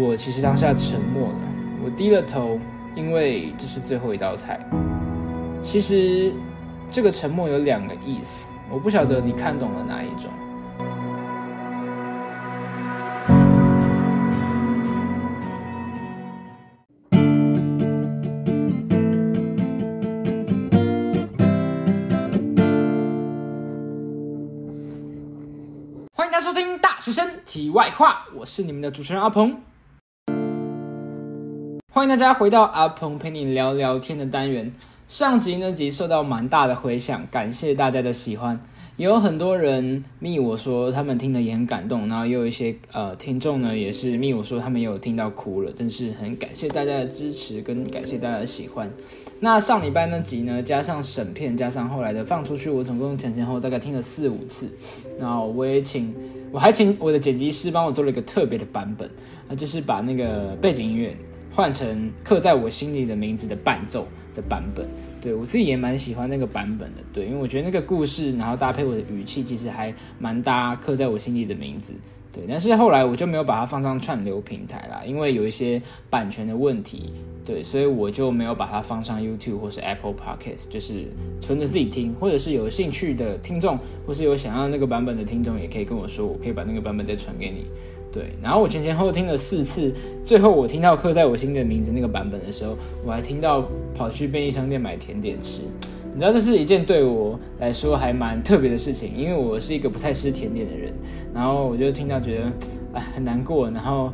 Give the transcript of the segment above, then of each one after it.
我其实当下沉默了，我低了头，因为这是最后一道菜。其实这个沉默有两个意思，我不晓得你看懂了哪一种。欢迎大家收听《大学生题外话》，我是你们的主持人阿鹏。欢迎大家回到阿鹏陪你聊聊天的单元。上集那集受到蛮大的回响，感谢大家的喜欢。也有很多人密我说他们听的也很感动，然后也有一些呃听众呢也是密我说他们有听到哭了，真是很感谢大家的支持跟感谢大家的喜欢。那上礼拜那集呢，加上审片，加上后来的放出去，我总共前前后大概听了四五次。然后我也请我还请我的剪辑师帮我做了一个特别的版本，那就是把那个背景音乐换成刻在我心里的名字的伴奏的版本。对我自己也蛮喜欢那个版本的，对，因为我觉得那个故事，然后搭配我的语气，其实还蛮搭，刻在我心里的名字。对，但是后来我就没有把它放上串流平台啦，因为有一些版权的问题，对，所以我就没有把它放上 YouTube 或是 Apple Podcast，就是存着自己听，或者是有兴趣的听众，或是有想要那个版本的听众，也可以跟我说，我可以把那个版本再传给你。对，然后我前前后后听了四次，最后我听到刻在我心的名字那个版本的时候，我还听到跑去便利商店买甜点吃。你知道这是一件对我来说还蛮特别的事情，因为我是一个不太吃甜点的人。然后我就听到觉得，哎，很难过，然后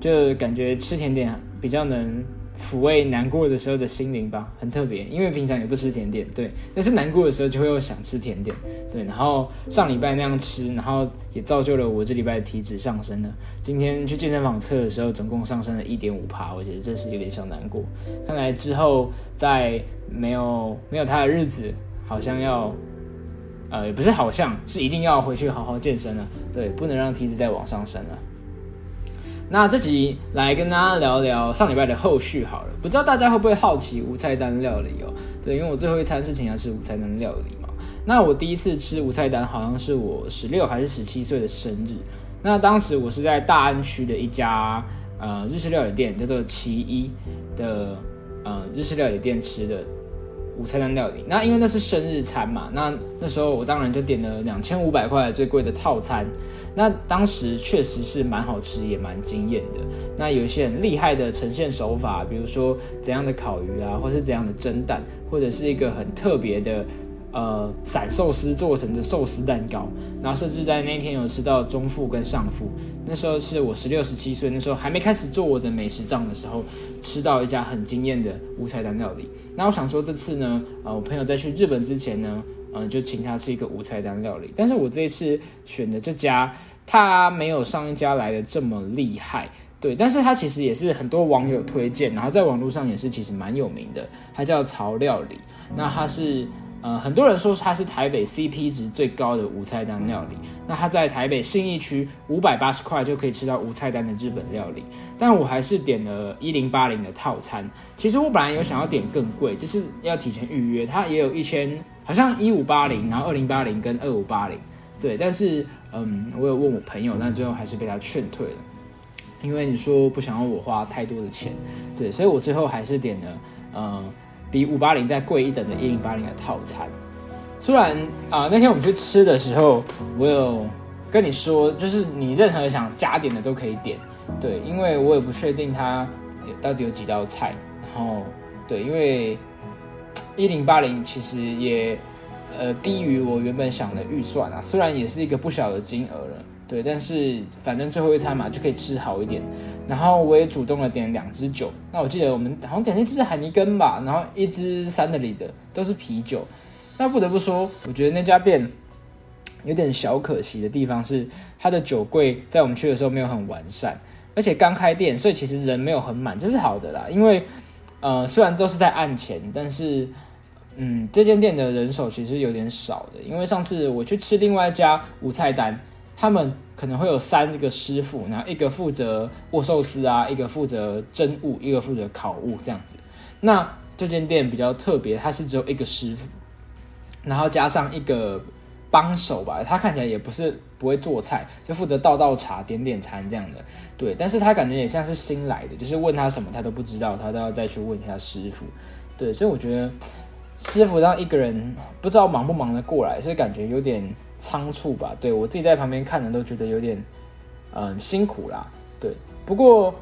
就感觉吃甜点比较能。抚慰难过的时候的心灵吧，很特别，因为平常也不吃甜点，对，但是难过的时候就会有想吃甜点，对，然后上礼拜那样吃，然后也造就了我这礼拜的体脂上升了。今天去健身房测的时候，总共上升了一点五趴，我觉得这是有点小难过。看来之后在没有没有他的日子，好像要，呃，也不是好像是一定要回去好好健身了，对，不能让体脂再往上升了。那这集来跟大家聊聊上礼拜的后续好了，不知道大家会不会好奇无菜单料理哦？对，因为我最后一餐是请他吃无菜单料理嘛。那我第一次吃无菜单好像是我十六还是十七岁的生日。那当时我是在大安区的一家呃日式料理店，叫做奇一的呃日式料理店吃的午餐单料理。那因为那是生日餐嘛，那那时候我当然就点了两千五百块最贵的套餐。那当时确实是蛮好吃，也蛮惊艳的。那有一些很厉害的呈现手法，比如说怎样的烤鱼啊，或是怎样的蒸蛋，或者是一个很特别的呃散寿司做成的寿司蛋糕。然后甚至在那天有吃到中腹跟上腹。那时候是我十六十七岁，那时候还没开始做我的美食账的时候，吃到一家很惊艳的无菜单料理。那我想说这次呢，呃，我朋友在去日本之前呢。嗯，就请他吃一个无菜单料理。但是我这一次选的这家，他没有上一家来的这么厉害，对。但是他其实也是很多网友推荐，然后在网络上也是其实蛮有名的。他叫曹料理，那他是呃很多人说它是台北 CP 值最高的无菜单料理。那它在台北信义区五百八十块就可以吃到无菜单的日本料理，但我还是点了一零八零的套餐。其实我本来有想要点更贵，就是要提前预约，它也有一千。好像一五八零，然后二零八零跟二五八零，对，但是嗯，我有问我朋友，但最后还是被他劝退了，因为你说不想要我花太多的钱，对，所以我最后还是点了呃比五八零再贵一等的一零八零的套餐。虽然啊那天我们去吃的时候，我有跟你说，就是你任何想加点的都可以点，对，因为我也不确定它到底有几道菜，然后对，因为。一零八零其实也，呃，低于我原本想的预算啊。虽然也是一个不小的金额了，对，但是反正最后一餐嘛，就可以吃好一点。然后我也主动的点两支酒。那我记得我们好像点了一支海尼根吧，然后一支三德里的都是啤酒。那不得不说，我觉得那家店有点小可惜的地方是，它的酒柜在我们去的时候没有很完善，而且刚开店，所以其实人没有很满，这是好的啦，因为。呃，虽然都是在案前，但是，嗯，这间店的人手其实有点少的。因为上次我去吃另外一家无菜单，他们可能会有三个师傅，然后一个负责握寿司啊，一个负责蒸物，一个负责烤物这样子。那这间店比较特别，它是只有一个师傅，然后加上一个帮手吧，他看起来也不是不会做菜，就负责倒倒茶、点点餐这样的。对，但是他感觉也像是新来的，就是问他什么他都不知道，他都要再去问一下师傅。对，所以我觉得师傅让一个人不知道忙不忙得过来，是感觉有点仓促吧。对我自己在旁边看的都觉得有点嗯辛苦啦。对，不过。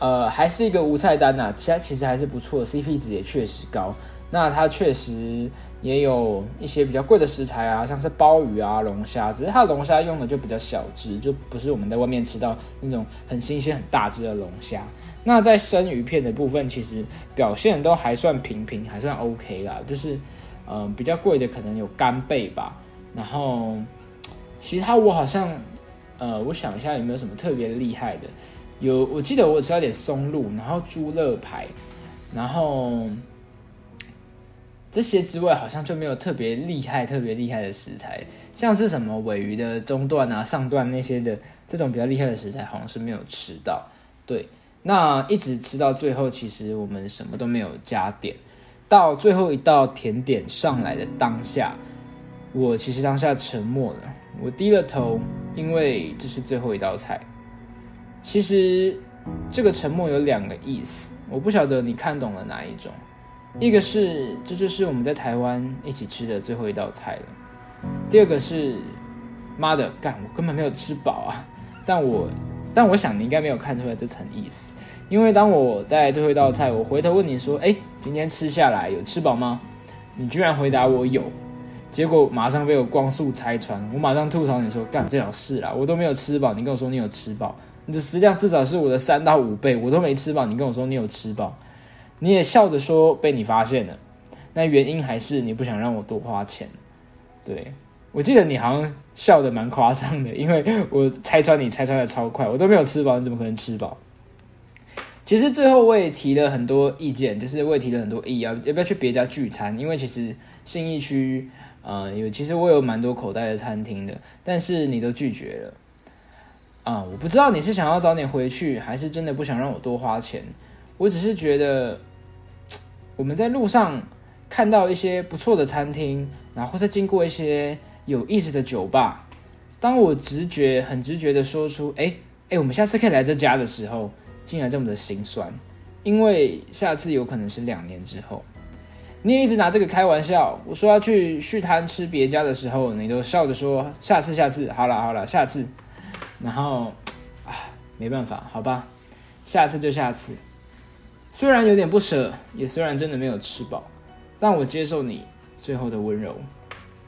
呃，还是一个无菜单呐，其他其实还是不错，CP 值也确实高。那它确实也有一些比较贵的食材啊，像是鲍鱼啊、龙虾，只是它龙虾用的就比较小只，就不是我们在外面吃到那种很新鲜、很大只的龙虾。那在生鱼片的部分，其实表现都还算平平，还算 OK 啦。就是呃，比较贵的可能有干贝吧，然后其他我好像呃，我想一下有没有什么特别厉害的。有，我记得我吃到点松露，然后猪肋排，然后这些之外，好像就没有特别厉害、特别厉害的食材，像是什么尾鱼的中段啊、上段那些的这种比较厉害的食材，好像是没有吃到。对，那一直吃到最后，其实我们什么都没有加点，到最后一道甜点上来的当下，我其实当下沉默了，我低了头，因为这是最后一道菜。其实这个沉默有两个意思，我不晓得你看懂了哪一种。一个是这就是我们在台湾一起吃的最后一道菜了，第二个是妈的干，我根本没有吃饱啊！但我但我想你应该没有看出来这层意思，因为当我在最后一道菜，我回头问你说：“哎，今天吃下来有吃饱吗？”你居然回答我有，结果马上被我光速拆穿，我马上吐槽你说：“干最好事啦，我都没有吃饱，你跟我说你有吃饱。”你的食量至少是我的三到五倍，我都没吃饱，你跟我说你有吃饱，你也笑着说被你发现了，那原因还是你不想让我多花钱。对我记得你好像笑的蛮夸张的，因为我拆穿你拆穿的超快，我都没有吃饱，你怎么可能吃饱？其实最后我也提了很多意见，就是我也提了很多意要要不要去别家聚餐，因为其实信义区呃有其实我有蛮多口袋的餐厅的，但是你都拒绝了。啊，我不知道你是想要早点回去，还是真的不想让我多花钱。我只是觉得，我们在路上看到一些不错的餐厅，然后再经过一些有意思的酒吧，当我直觉很直觉的说出“哎哎，我们下次可以来这家”的时候，竟然这么的心酸，因为下次有可能是两年之后。你也一直拿这个开玩笑，我说要去续摊吃别家的时候，你都笑着说“下次，下次，好了好了，下次”。然后，啊，没办法，好吧，下次就下次。虽然有点不舍，也虽然真的没有吃饱，但我接受你最后的温柔。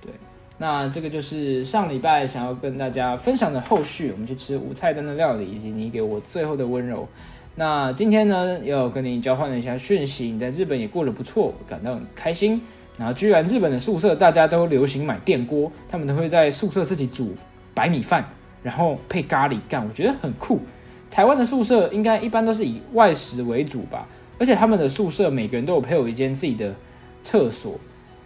对，那这个就是上礼拜想要跟大家分享的后续，我们去吃无菜单的料理，以及你给我最后的温柔。那今天呢，又跟你交换了一下讯息，你在日本也过得不错，感到很开心。然后，居然日本的宿舍大家都流行买电锅，他们都会在宿舍自己煮白米饭。然后配咖喱干，我觉得很酷。台湾的宿舍应该一般都是以外食为主吧，而且他们的宿舍每个人都有配有一间自己的厕所。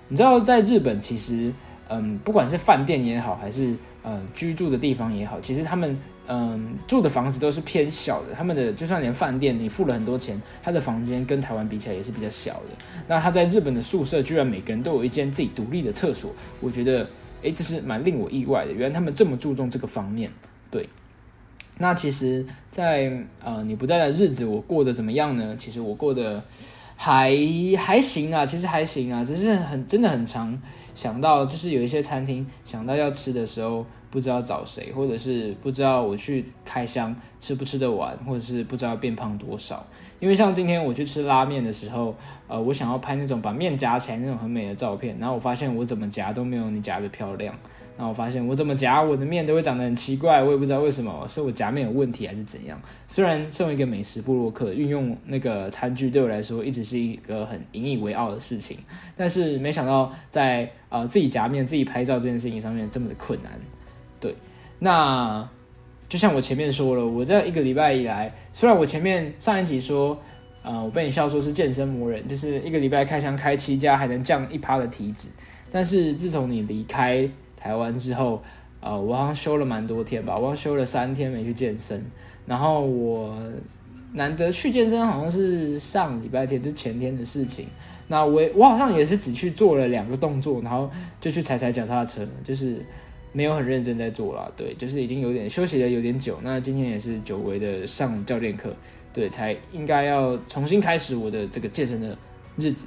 你知道，在日本其实，嗯，不管是饭店也好，还是嗯居住的地方也好，其实他们嗯住的房子都是偏小的。他们的就算连饭店你付了很多钱，他的房间跟台湾比起来也是比较小的。那他在日本的宿舍居然每个人都有一间自己独立的厕所，我觉得。诶，这是蛮令我意外的，原来他们这么注重这个方面。对，那其实，在呃你不在的日子，我过得怎么样呢？其实我过得还还行啊，其实还行啊，只是很真的很常想到，就是有一些餐厅想到要吃的时候。不知道找谁，或者是不知道我去开箱吃不吃得完，或者是不知道变胖多少。因为像今天我去吃拉面的时候，呃，我想要拍那种把面夹起来那种很美的照片，然后我发现我怎么夹都没有你夹的漂亮。然后我发现我怎么夹我的面都会长得很奇怪，我也不知道为什么，是我夹面有问题还是怎样。虽然身为一个美食部落客，运用那个餐具对我来说一直是一个很引以为傲的事情，但是没想到在呃自己夹面、自己拍照这件事情上面这么的困难。对，那就像我前面说了，我这一个礼拜以来，虽然我前面上一集说，呃，我被你笑说是健身魔人，就是一个礼拜开箱开七家还能降一趴的体脂，但是自从你离开台湾之后，呃，我好像休了蛮多天吧，我好像休了三天没去健身，然后我难得去健身，好像是上礼拜天，就前天的事情，那我我好像也是只去做了两个动作，然后就去踩踩脚踏车，就是。没有很认真在做啦。对，就是已经有点休息的有点久。那今天也是久违的上教练课，对，才应该要重新开始我的这个健身的日子。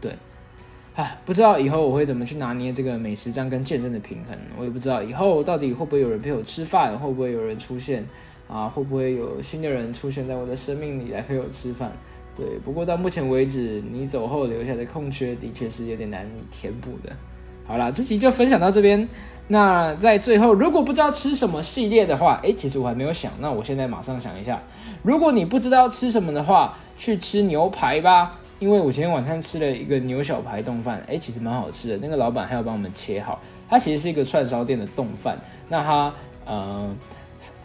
对，唉，不知道以后我会怎么去拿捏这个美食章跟健身的平衡。我也不知道以后到底会不会有人陪我吃饭，会不会有人出现啊？会不会有新的人出现在我的生命里来陪我吃饭？对，不过到目前为止，你走后留下的空缺的确是有点难以填补的。好啦，这期就分享到这边。那在最后，如果不知道吃什么系列的话，诶，其实我还没有想。那我现在马上想一下，如果你不知道吃什么的话，去吃牛排吧。因为我今天晚上吃了一个牛小排冻饭，诶，其实蛮好吃的。那个老板还要帮我们切好，它其实是一个串烧店的冻饭。那它，呃。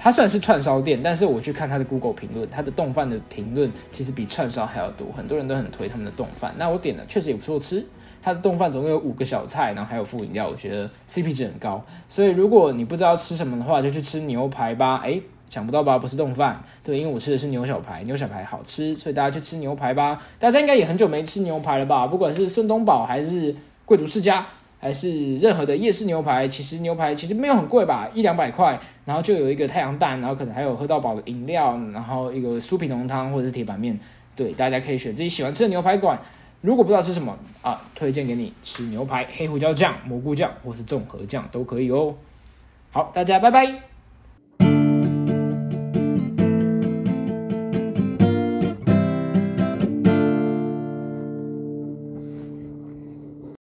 它算是串烧店，但是我去看它的 Google 评论，它的冻饭的评论其实比串烧还要多，很多人都很推他们的冻饭。那我点的确实也不错吃，它的冻饭总共有五个小菜，然后还有副饮料，我觉得 CP 值很高。所以如果你不知道吃什么的话，就去吃牛排吧。诶，想不到吧？不是冻饭，对，因为我吃的是牛小排，牛小排好吃，所以大家去吃牛排吧。大家应该也很久没吃牛排了吧？不管是顺东宝还是贵族世家。还是任何的夜市牛排，其实牛排其实没有很贵吧，一两百块，然后就有一个太阳蛋，然后可能还有喝到饱的饮料，然后一个酥皮浓汤或者是铁板面，对，大家可以选自己喜欢吃的牛排馆。如果不知道吃什么啊，推荐给你吃牛排，黑胡椒酱、蘑菇酱或是综合酱都可以哦。好，大家拜拜。